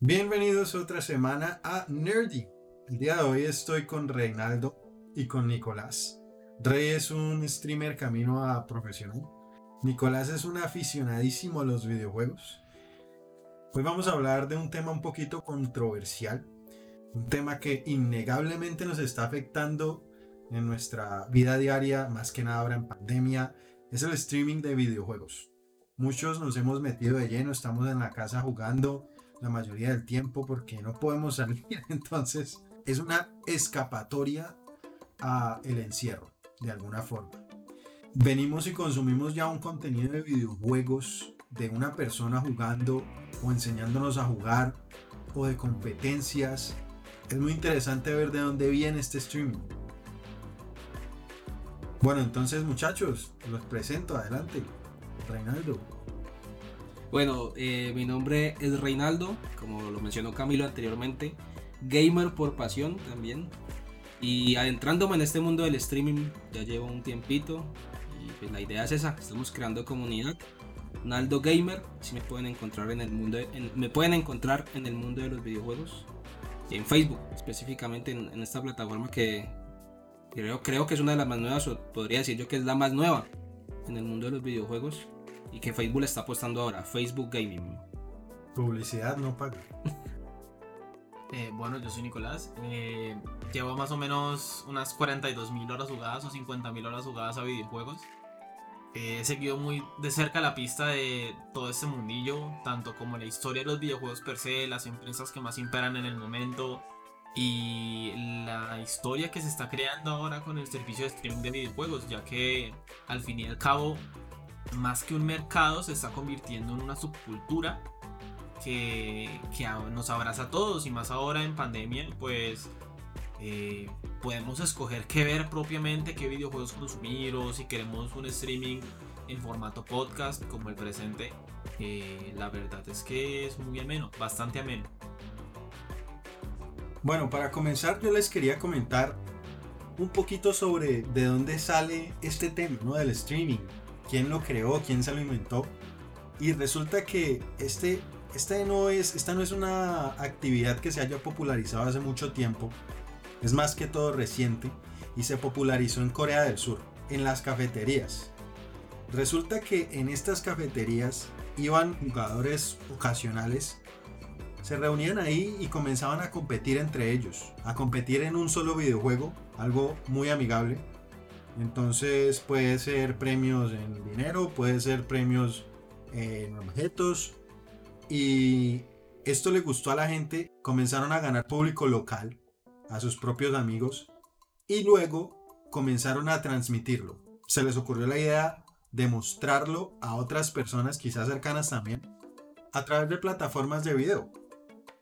Bienvenidos otra semana a Nerdy. El día de hoy estoy con Reinaldo y con Nicolás. Rey es un streamer camino a profesional. Nicolás es un aficionadísimo a los videojuegos. Hoy vamos a hablar de un tema un poquito controversial, un tema que innegablemente nos está afectando en nuestra vida diaria, más que nada ahora en pandemia, es el streaming de videojuegos. Muchos nos hemos metido de lleno, estamos en la casa jugando la mayoría del tiempo porque no podemos salir. Entonces es una escapatoria a el encierro, de alguna forma. Venimos y consumimos ya un contenido de videojuegos de una persona jugando o enseñándonos a jugar o de competencias. Es muy interesante ver de dónde viene este streaming. Bueno, entonces muchachos, los presento, adelante. Reinaldo. Bueno, eh, mi nombre es Reinaldo, como lo mencionó Camilo anteriormente, gamer por pasión también. Y adentrándome en este mundo del streaming ya llevo un tiempito y pues la idea es esa, estamos creando comunidad. Naldo Gamer, si me pueden encontrar en el mundo, me pueden encontrar en el mundo de los videojuegos y en Facebook específicamente en, esta plataforma que creo, creo que es una de las más nuevas o podría decir yo que es la más nueva en el mundo de los videojuegos y que Facebook le está apostando ahora, Facebook Gaming. Publicidad no paga. Eh, bueno, yo soy Nicolás. Eh, llevo más o menos unas 42 mil horas jugadas o 50 mil horas jugadas a videojuegos. Eh, he seguido muy de cerca la pista de todo este mundillo, tanto como la historia de los videojuegos per se, las empresas que más imperan en el momento y la historia que se está creando ahora con el servicio de streaming de videojuegos, ya que al fin y al cabo más que un mercado, se está convirtiendo en una subcultura que, nos abraza a todos y más ahora en pandemia, pues eh, podemos escoger qué ver propiamente, qué videojuegos consumir o si queremos un streaming en formato podcast como el presente. Eh, la verdad es que es muy ameno, bastante ameno. Bueno, para comenzar yo les quería comentar un poquito sobre de dónde sale este tema ¿no? del streaming quién lo creó, quién se lo inventó. Y resulta que este, este no es, esta no es una actividad que se haya popularizado hace mucho tiempo. Es más que todo reciente y se popularizó en Corea del Sur, en las cafeterías. Resulta que en estas cafeterías iban jugadores ocasionales, se reunían ahí y comenzaban a competir entre ellos, a competir en un solo videojuego, algo muy amigable entonces puede ser premios en dinero, puede ser premios en objetos. Y esto le gustó a la gente, comenzaron a ganar público local, a sus propios amigos, y luego comenzaron a transmitirlo. Se les ocurrió la idea de mostrarlo a otras personas, quizás cercanas también, a través de plataformas de video.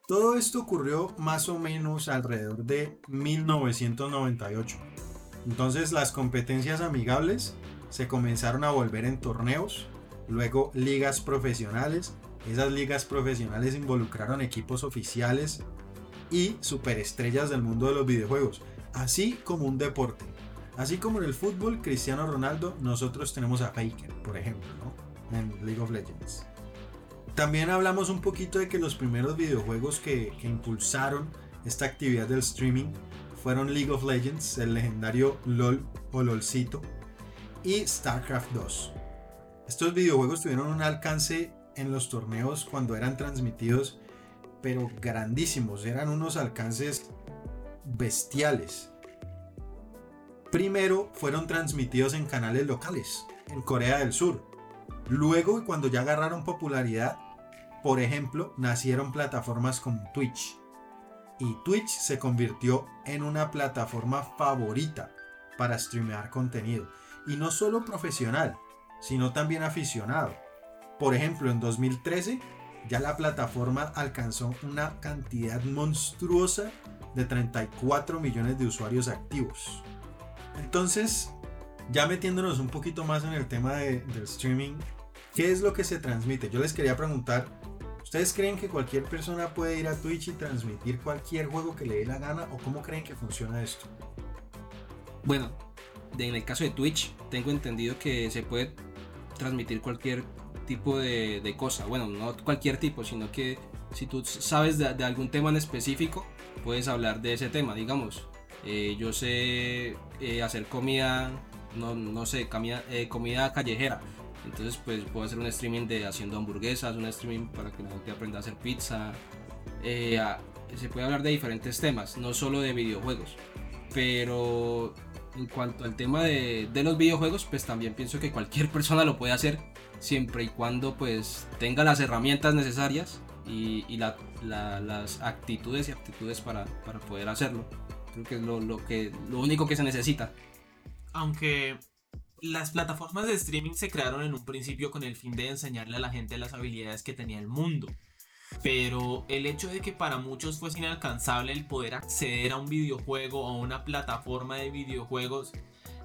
Todo esto ocurrió más o menos alrededor de 1998. Entonces las competencias amigables se comenzaron a volver en torneos, luego ligas profesionales. Esas ligas profesionales involucraron equipos oficiales y superestrellas del mundo de los videojuegos, así como un deporte. Así como en el fútbol, Cristiano Ronaldo, nosotros tenemos a Faker, por ejemplo, en League of Legends. También hablamos un poquito de que los primeros videojuegos que, que impulsaron esta actividad del streaming fueron League of Legends, el legendario LOL o LOLcito, y StarCraft 2. Estos videojuegos tuvieron un alcance en los torneos cuando eran transmitidos, pero grandísimos, eran unos alcances bestiales. Primero fueron transmitidos en canales locales, en Corea del Sur. Luego, cuando ya agarraron popularidad, por ejemplo, nacieron plataformas como Twitch y Twitch se convirtió en una plataforma favorita para streamear contenido. Y no solo profesional, sino también aficionado. Por ejemplo, en 2013 ya la plataforma alcanzó una cantidad monstruosa de 34 millones de usuarios activos. Entonces, ya metiéndonos un poquito más en el tema del streaming, ¿qué es lo que se transmite? Yo les quería preguntar ¿Ustedes creen que cualquier persona puede ir a Twitch y transmitir cualquier juego que le dé la gana o cómo creen que funciona esto? Bueno, en el caso de Twitch tengo entendido que se puede transmitir cualquier tipo de, cosa. Bueno, no cualquier tipo, sino que si tú sabes de, de algún tema en específico, puedes hablar de ese tema, digamos. eh, yo sé eh, hacer comida, no, no sé, comida, eh, comida callejera. Entonces, pues puedo hacer un streaming de haciendo hamburguesas, un streaming para que la gente aprenda a hacer pizza. Eh, a- se puede hablar de diferentes temas, no solo de videojuegos. Pero en cuanto al tema de, de los videojuegos, pues también pienso que cualquier persona lo puede hacer siempre y cuando pues tenga las herramientas necesarias y, y la- la- las actitudes y aptitudes para, para poder hacerlo. Creo que es lo, lo que, lo único que se necesita. Aunque las plataformas de streaming se crearon en un principio con el fin de enseñarle a la gente las habilidades que tenía el mundo. Pero el hecho de que para muchos fuese inalcanzable el poder acceder a un videojuego o a una plataforma de videojuegos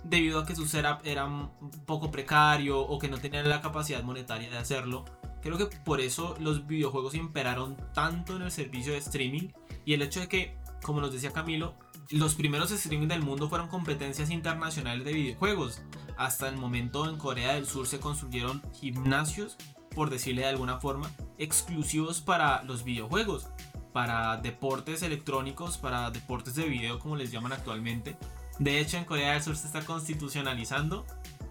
debido a que su setup era un poco precario o que no tenían la capacidad monetaria de hacerlo, creo que por eso los videojuegos imperaron tanto en el servicio de streaming y el hecho de que, como nos decía Camilo, los primeros streaming del mundo fueron competencias internacionales de videojuegos. Hasta el momento en Corea del Sur se construyeron gimnasios, por decirle de alguna forma, exclusivos para los videojuegos, para deportes electrónicos, para deportes de video como les llaman actualmente. De hecho, en Corea del Sur se está constitucionalizando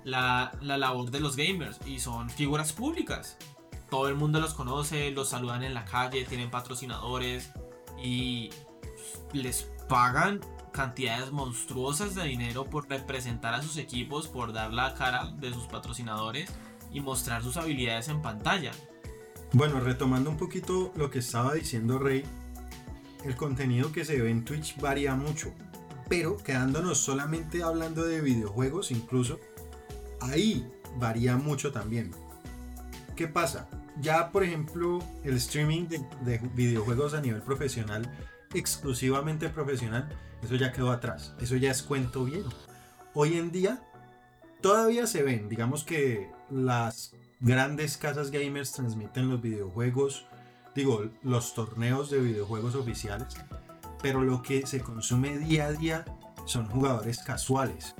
la, la labor de los gamers y son figuras públicas. Todo el mundo los conoce, los saludan en la calle, tienen patrocinadores y les pagan cantidades monstruosas de dinero por representar a sus equipos, por dar la cara de sus patrocinadores y mostrar sus habilidades en pantalla. Bueno, retomando un poquito lo que estaba diciendo Rey, el contenido que se ve en Twitch varía mucho, pero quedándonos solamente hablando de videojuegos incluso, ahí varía mucho también. ¿Qué pasa? Ya por ejemplo el streaming de, de videojuegos a nivel profesional, exclusivamente profesional, eso ya quedó atrás, eso ya es cuento viejo. Hoy en día todavía se ven, digamos que las grandes casas gamers transmiten los videojuegos, digo, los torneos de videojuegos oficiales, pero lo que se consume día a día son jugadores casuales.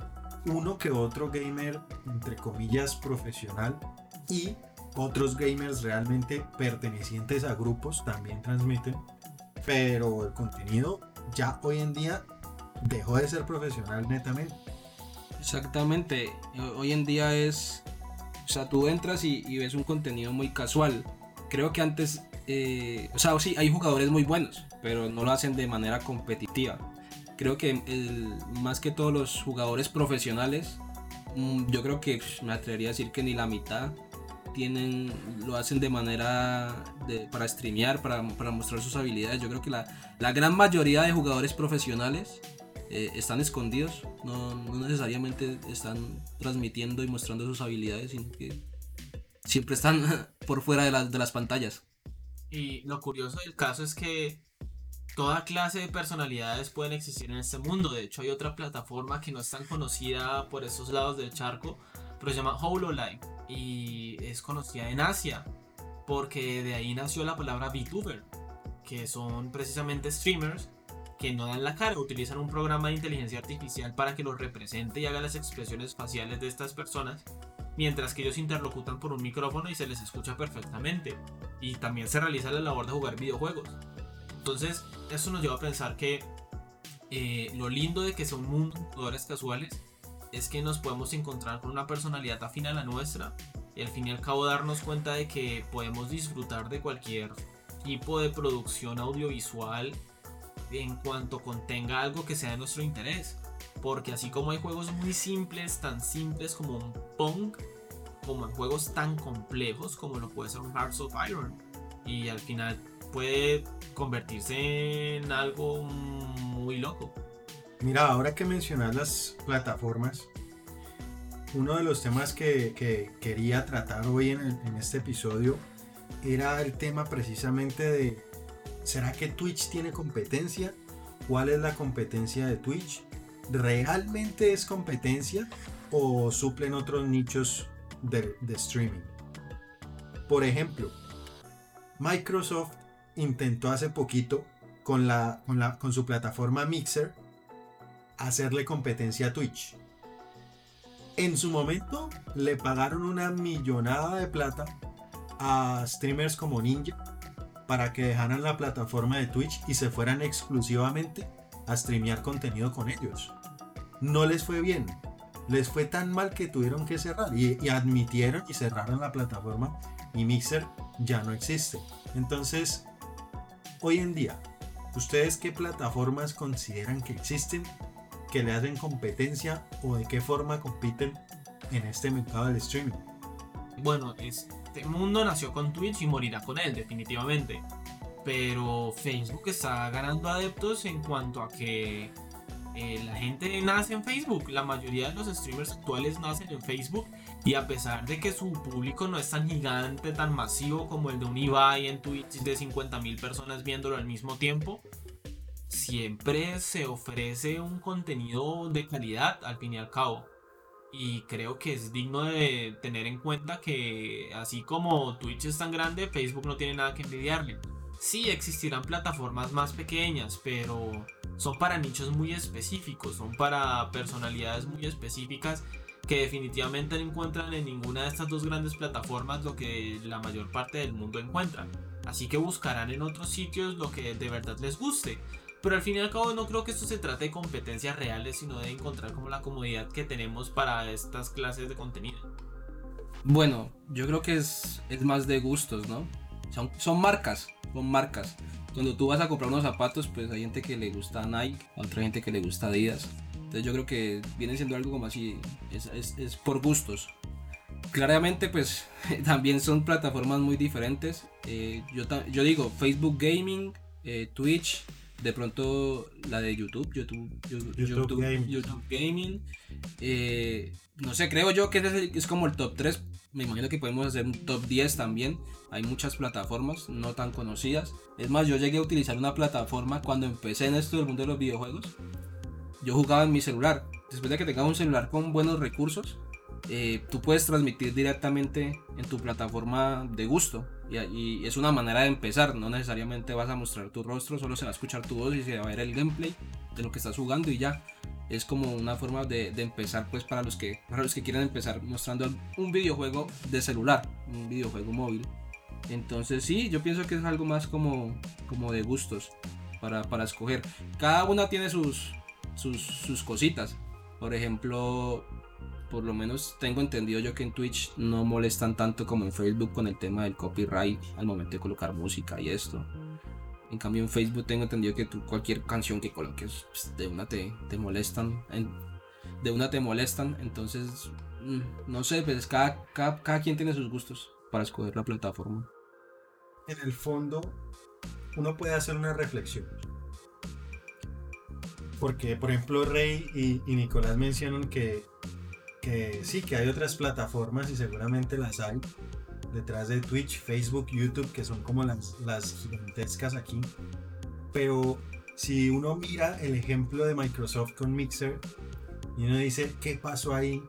Uno que otro gamer, entre comillas, profesional y otros gamers realmente pertenecientes a grupos también transmiten, pero el contenido ya hoy en día dejó de ser profesional netamente. Exactamente. Ho- Hoy en día es. O sea, tú entras y, ves un contenido muy casual. Creo que antes. eh, o sea, sí, hay jugadores muy buenos, pero no lo hacen de manera competitiva. Creo que más que todos los jugadores profesionales, mm, yo creo que pf, me atrevería a decir que ni la mitad tienen lo hacen de manera de, para streamear, para, para mostrar sus habilidades. Yo creo que la, la gran mayoría de jugadores profesionales eh, están escondidos, no, no necesariamente están transmitiendo y mostrando sus habilidades, sino que siempre están por fuera de, las de las pantallas. Y lo curioso del caso es que toda clase de personalidades pueden existir en este mundo. De hecho, hay otra plataforma que no es tan conocida por esos lados del charco, pero se llama HoloLive y es conocida en Asia, porque de ahí nació la palabra VTuber, que son precisamente streamers que no dan la cara, utilizan un programa de inteligencia artificial para que los represente y haga las expresiones faciales de estas personas, mientras que ellos interlocutan por un micrófono y se les escucha perfectamente y también se realiza la labor de jugar videojuegos. Entonces, eso nos lleva a pensar que eh, lo lindo de que sea un mundo de jugadores casuales es que nos podemos encontrar con una personalidad afín a la nuestra y al fin y al cabo darnos cuenta de que podemos disfrutar de cualquier tipo de producción audiovisual en cuanto contenga algo que sea de nuestro interés. Porque así como hay juegos muy simples, tan simples como un Pong, como juegos tan complejos como lo puede ser un Hearts of Iron. Y al final puede convertirse en algo muy loco. Mira, ahora que mencionas las plataformas, uno de los temas que, que quería tratar hoy en, este episodio era el tema precisamente de, ¿será que Twitch tiene competencia? ¿Cuál es la competencia de Twitch? ¿Realmente es competencia o suplen otros nichos de, streaming? Por ejemplo, Microsoft intentó hace poquito con su plataforma Mixer hacerle competencia a Twitch. En su momento le pagaron una millonada de plata a streamers como Ninja para que dejaran la plataforma de Twitch y se fueran exclusivamente a streamear contenido con ellos. No les fue bien. Les fue tan mal que tuvieron que cerrar y, admitieron y cerraron la plataforma y Mixer ya no existe. Entonces, hoy en día, ¿ustedes qué plataformas consideran que existen, que le hacen competencia o de qué forma compiten en este mercado del streaming? Bueno, este mundo nació con Twitch y morirá con él, definitivamente. Pero Facebook está ganando adeptos en cuanto a que eh, la gente nace en Facebook. La mayoría de los streamers actuales nacen en Facebook. Y a pesar de que su público no es tan gigante, tan masivo como el de un Ibai en Twitch de 50.000 personas viéndolo al mismo tiempo, siempre se ofrece un contenido de calidad al fin y al cabo. Y creo que es digno de tener en cuenta que así como Twitch es tan grande, Facebook no tiene nada que envidiarle. Sí existirán plataformas más pequeñas, pero son para nichos muy específicos, son para personalidades muy específicas que definitivamente no encuentran en ninguna de estas dos grandes plataformas lo que la mayor parte del mundo encuentra. Así que buscarán en otros sitios lo que de verdad les guste. Pero al fin y al cabo no creo que esto se trate de competencias reales, sino de encontrar como la comodidad que tenemos para estas clases de contenido. Bueno, yo creo que es, es más de gustos, ¿no? Son, son marcas, son marcas. Cuando tú vas a comprar unos zapatos, pues hay gente que le gusta Nike, otra gente que le gusta Adidas. Entonces yo creo que viene siendo algo como así, es, es, es por gustos. Claramente pues también son plataformas muy diferentes. Eh, yo, yo digo Facebook Gaming, eh, Twitch, de pronto la de YouTube, YouTube, YouTube, YouTube YouTube, Gaming. YouTube Gaming. eh, no sé, creo yo que es, el- es como el top 3. Me imagino que podemos hacer un top 10 también. Hay muchas plataformas no tan conocidas. Es más, yo llegué a utilizar una plataforma cuando empecé en esto del mundo de los videojuegos. Yo jugaba en mi celular. Después de que tengas un celular con buenos recursos, eh, tú puedes transmitir directamente en tu plataforma de gusto. Y, es una manera de empezar. No necesariamente vas a mostrar tu rostro, solo se va a escuchar tu voz y se va a ver el gameplay de lo que estás jugando y ya. Es como una forma de, empezar pues para los, que, para los que quieren empezar mostrando un videojuego de celular, un videojuego móvil. Entonces sí, yo pienso que es algo más como, como de gustos para, para escoger. Cada una tiene sus, sus, sus cositas. Por ejemplo, por lo menos tengo entendido yo que en Twitch no molestan tanto como en Facebook con el tema del copyright al momento de colocar música y esto. En cambio en Facebook tengo entendido que tú cualquier canción que coloques pues, de una te, te molestan. de una te molestan. Entonces, mm, no sé, pues cada, cada, cada quien tiene sus gustos para escoger la plataforma. En el fondo, uno puede hacer una reflexión. Porque, por ejemplo, Rey y, y Nicolás mencionan que, que sí, que hay otras plataformas y seguramente las hay detrás de Twitch, Facebook, YouTube, que son como las, las gigantescas aquí. Pero si uno mira el ejemplo de Microsoft con Mixer y uno dice, ¿qué pasó ahí?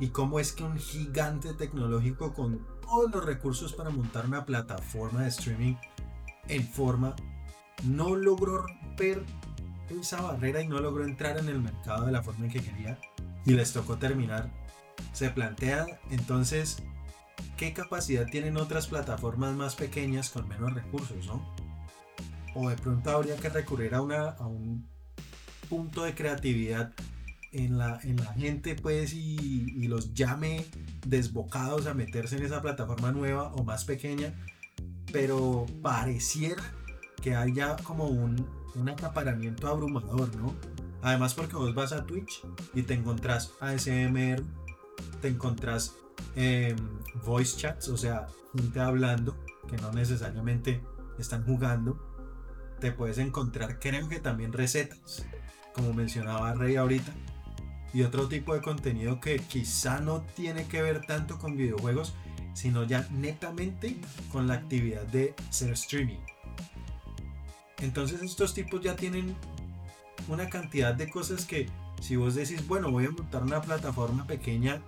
¿Y cómo es que un gigante tecnológico con todos los recursos para montar una plataforma de streaming en forma no logró romper esa barrera y no logró entrar en el mercado de la forma en que quería y les tocó terminar? Se plantea entonces qué capacidad tienen otras plataformas más pequeñas con menos recursos, ¿no? O de pronto habría que recurrir a, una, un punto de creatividad en la, en la gente, pues, y, y los llame desbocados a meterse en esa plataforma nueva o más pequeña, pero pareciera que haya como un, un acaparamiento abrumador, ¿no? Además porque vos vas a Twitch y te encontrás ASMR, te encontrás em, voice chats, o sea, gente hablando que no necesariamente están jugando. Te puedes encontrar, creo que también recetas, como mencionaba Rey ahorita, y otro tipo de contenido que quizá no tiene que ver tanto con videojuegos, sino ya netamente con la actividad de ser streaming. Entonces estos tipos ya tienen una cantidad de cosas que si vos decís, bueno, voy a montar una plataforma pequeña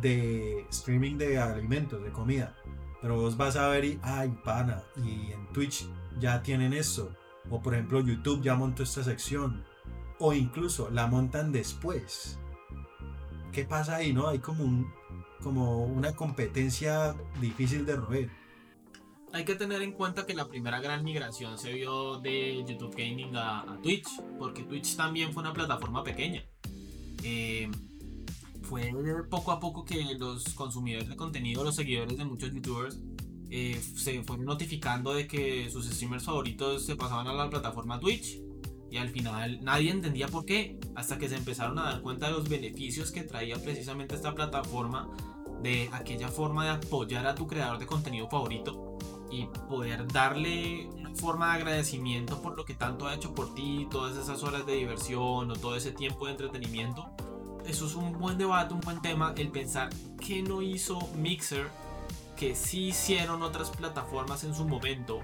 de streaming de alimentos, de comida, pero vos vas a ver y, ay, pana, y en Twitch ya tienen esto, o por ejemplo YouTube ya montó esta sección, o incluso la montan después. ¿Qué pasa ahí, no? Hay como como una competencia difícil de roer. Hay que tener en cuenta que la primera gran migración se vio de YouTube Gaming a, Twitch, porque Twitch también fue una plataforma pequeña. Eh, fue poco a poco que los consumidores de contenido, los seguidores de muchos youtubers, eh, se fueron notificando de que sus streamers favoritos se pasaban a la plataforma Twitch. Y al final nadie entendía por qué, hasta que se empezaron a dar cuenta de los beneficios que traía precisamente esta plataforma, de aquella forma de apoyar a tu creador de contenido favorito y poder darle una forma de agradecimiento por lo que tanto ha hecho por ti, todas esas horas de diversión o todo ese tiempo de entretenimiento. Eso es un buen debate, un buen tema, el pensar qué no hizo Mixer, que sí hicieron otras plataformas en su momento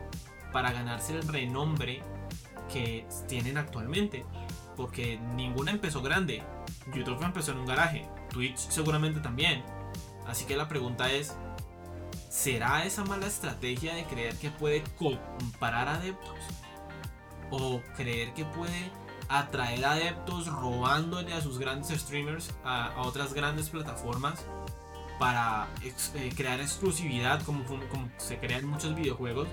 para ganarse el renombre que tienen actualmente. Porque ninguna empezó grande. YouTube empezó en un garaje. Twitch seguramente también. Así que la pregunta es, ¿será esa mala estrategia de creer que puede comparar adeptos? ¿O creer que puede atraer adeptos robándole a sus grandes streamers a, otras grandes plataformas para eh, crear exclusividad como, como se crea en muchos videojuegos?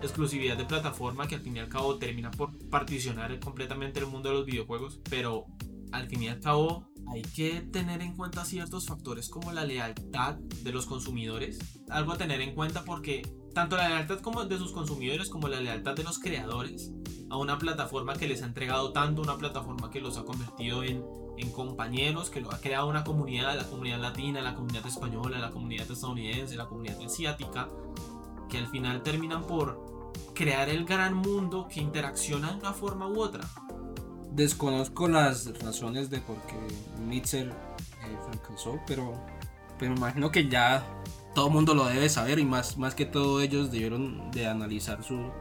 exclusividad de plataforma que al fin y al cabo termina por particionar completamente el mundo de los videojuegos, pero al fin y al cabo hay que tener en cuenta ciertos factores como la lealtad de los consumidores, algo a tener en cuenta porque tanto la lealtad como de sus consumidores como la lealtad de los creadores a una plataforma que les ha entregado tanto, una plataforma que los ha convertido en, compañeros, que lo ha creado una comunidad, la comunidad latina, la comunidad española, la comunidad estadounidense, la comunidad asiática, que al final terminan por crear el gran mundo que interacciona de una forma u otra. Desconozco las razones de por qué Mitchell eh, fracasó, pero, pero me imagino que ya todo el mundo lo debe saber y más, más que todo ellos debieron de analizar su,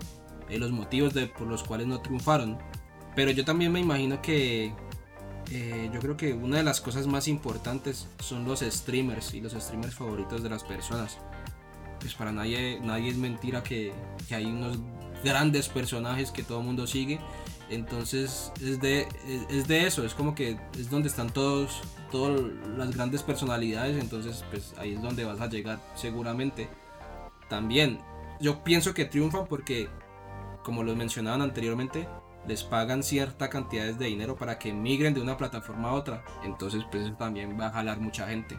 eh, los motivos de, por los cuales no triunfaron. Pero yo también me imagino que eh, yo creo que una de las cosas más importantes son los streamers y los streamers favoritos de las personas pues para nadie, nadie es mentira que, que hay unos grandes personajes que todo el mundo sigue. Entonces es de, es, de eso, es como que es donde están todos, todas las grandes personalidades, entonces pues ahí es donde vas a llegar seguramente. También yo pienso que triunfan porque, como lo mencionaban anteriormente, les pagan cierta cantidad de dinero para que migren de una plataforma a otra. Entonces pues también va a jalar mucha gente.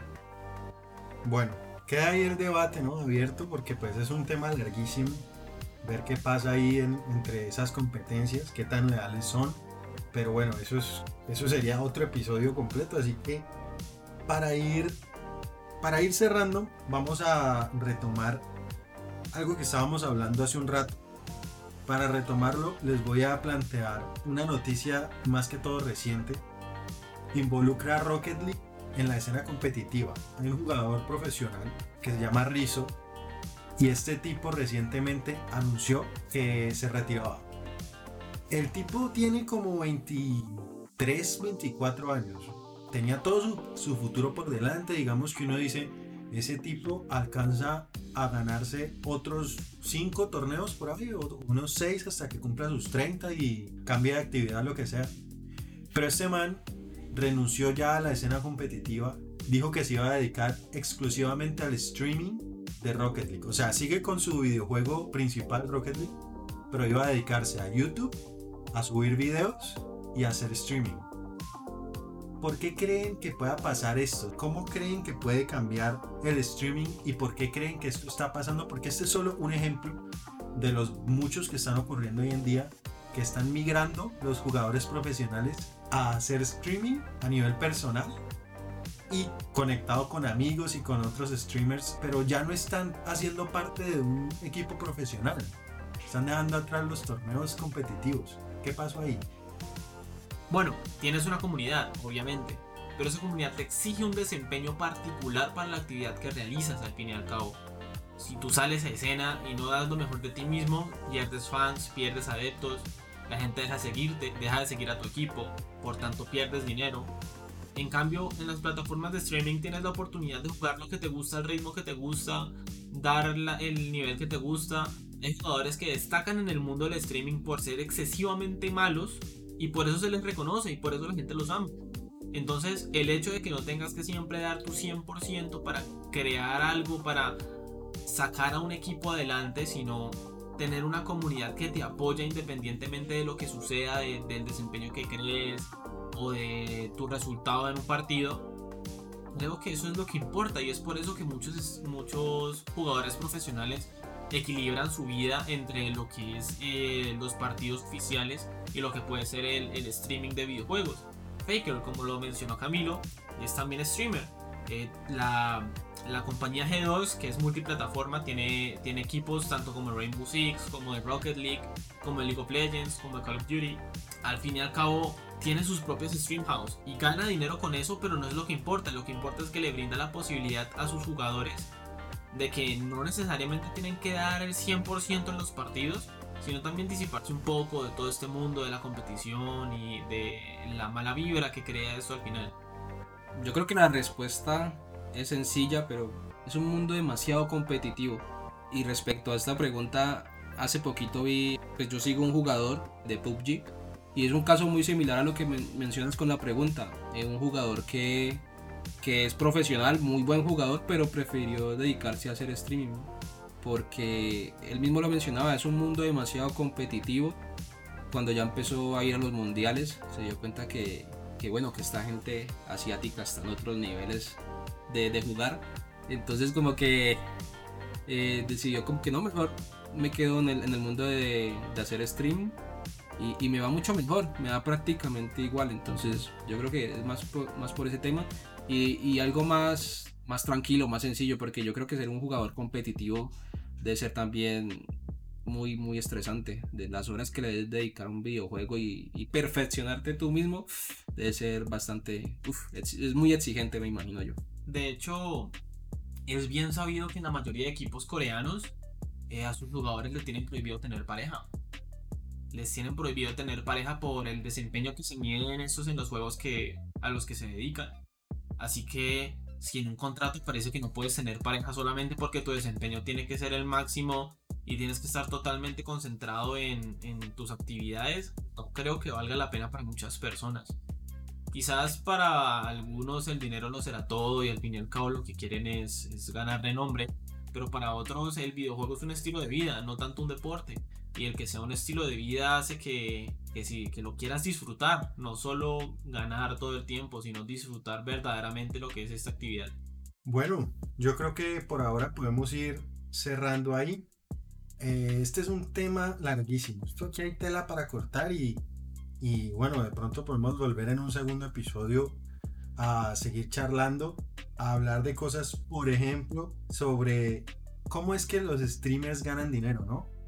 Bueno, queda ahí el debate, ¿no? Abierto porque pues es un tema larguísimo. Ver qué pasa ahí entre esas competencias, qué tan leales son. Pero bueno, eso, es, eso sería otro episodio completo. Así que para ir, para ir cerrando, vamos a retomar algo que estábamos hablando hace un rato. Para retomarlo, les voy a plantear una noticia más que todo reciente. Involucra a Rocket League en la escena competitiva. Hay un jugador profesional que se llama Rizzo y este tipo recientemente anunció que se retiraba. El tipo tiene como 23, 24 años. Tenía todo su, futuro por delante. Digamos que uno dice, ese tipo alcanza a ganarse otros 5 torneos por ahí, unos 6 hasta que cumpla sus 30 y cambie de actividad, lo que sea. Pero este man renunció ya a la escena competitiva, dijo que se iba a dedicar exclusivamente al streaming de Rocket League. O sea, sigue con su videojuego principal Rocket League, pero iba a dedicarse a YouTube, a subir videos y a hacer streaming. ¿Por qué creen que pueda pasar esto? ¿Cómo creen que puede cambiar el streaming y por qué creen que esto está pasando? Porque este es solo un ejemplo de los muchos que están ocurriendo hoy en día, que están migrando los jugadores profesionales a hacer streaming a nivel personal y conectado con amigos y con otros streamers, pero ya no están haciendo parte de un equipo profesional. Están dejando atrás los torneos competitivos. ¿Qué pasó ahí? Bueno, tienes una comunidad, obviamente, pero esa comunidad te exige un desempeño particular para la actividad que realizas al fin y al cabo. Si tú sales a escena y no das lo mejor de ti mismo, pierdes fans, pierdes adeptos, la gente deja de seguirte, deja de seguir a tu equipo, por tanto pierdes dinero. En cambio, en las plataformas de streaming tienes la oportunidad de jugar lo que te gusta, el ritmo que te gusta, dar el nivel que te gusta. Hay jugadores que destacan en el mundo del streaming por ser excesivamente malos y por eso se les reconoce y por eso la gente los ama. Entonces, el hecho de que no tengas que siempre dar tu 100% para crear algo, para sacar a un equipo adelante, sino tener una comunidad que te apoya independientemente de lo que suceda, del desempeño que crees o de tu resultado en un partido. Creo que eso es lo que importa y es por eso que muchos, muchos jugadores profesionales equilibran su vida entre lo que es eh, los partidos oficiales y lo que puede ser el, el, streaming de videojuegos. Faker, como lo mencionó Camilo, es también streamer. Eh, la, la, compañía G2, que es multiplataforma, tiene, tiene equipos tanto como Rainbow Six, como de Rocket League, como de League of Legends, como de Call of Duty. Al fin y al cabo, tiene sus propios stream house y gana dinero con eso, pero no es lo que importa. Lo que importa es que le brinda la posibilidad a sus jugadores de que no necesariamente tienen que dar el 100% en los partidos, sino también disiparse un poco de todo este mundo de la competición y de la mala vibra que crea eso al final. Yo creo que la respuesta es sencilla, pero es un mundo demasiado competitivo. Y respecto a esta pregunta, hace poquito vi, pues yo sigo un jugador de PUBG y es un caso muy similar a lo que mencionas con la pregunta. Es un jugador que que es profesional, muy buen jugador, pero prefirió dedicarse a hacer streaming. Porque él mismo lo mencionaba, es un mundo demasiado competitivo. Cuando ya empezó a ir a los mundiales, se dio cuenta que, que bueno, que esta gente asiática está en otros niveles de, de jugar. Entonces como que eh, decidió como que no, mejor me quedo en el, en el mundo de, de hacer streaming y, y, me va mucho mejor, me va prácticamente igual. Entonces yo creo que es más más por ese tema y, algo más, más tranquilo, más sencillo, porque yo creo que ser un jugador competitivo debe ser también muy, muy estresante. De las horas que le debes dedicar a un videojuego y, perfeccionarte tú mismo, debe ser bastante. es, muy exigente, me imagino yo. De hecho, es bien sabido que en la mayoría de equipos coreanos eh, a sus jugadores les tienen prohibido tener pareja. Les tienen prohibido tener pareja por el desempeño que se miden estos en los juegos que, a los que se dedican. Así que si en un contrato parece que no puedes tener pareja solamente porque tu desempeño tiene que ser el máximo y tienes que estar totalmente concentrado en, tus actividades, no creo que valga la pena para muchas personas. Quizás para algunos el dinero no será todo y al fin y al cabo lo que quieren es, es ganar renombre, pero para otros el videojuego es un estilo de vida, no tanto un deporte. Y el que sea un estilo de vida hace que, que, si, que lo quieras disfrutar, no solo ganar todo el tiempo, sino disfrutar verdaderamente lo que es esta actividad. Bueno, yo creo que por ahora podemos ir cerrando ahí. Eh, este es un tema larguísimo. Esto aquí hay tela para cortar y, y bueno, de pronto podemos volver en un segundo episodio a seguir charlando, a hablar de cosas, por ejemplo, sobre cómo es que los streamers ganan dinero, ¿no?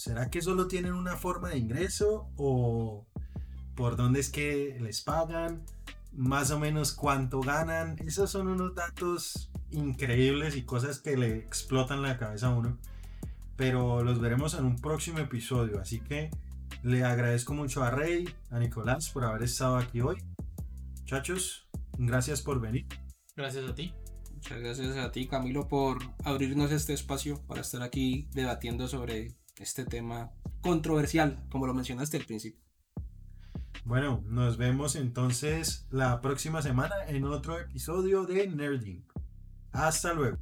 ¿Será que solo tienen una forma de ingreso o por dónde es que les pagan? Más o menos cuánto ganan. Esos son unos datos increíbles y cosas que le explotan la cabeza a uno. Pero los veremos en un próximo episodio. Así que le agradezco mucho a Rey, a Nicolás por haber estado aquí hoy. Muchachos, gracias por venir. Gracias a ti. Muchas gracias a ti, Camilo, por abrirnos este espacio para estar aquí debatiendo sobre este tema controversial, como lo mencionaste al principio. Bueno, nos vemos entonces la próxima semana en otro episodio de Nerding. Hasta luego.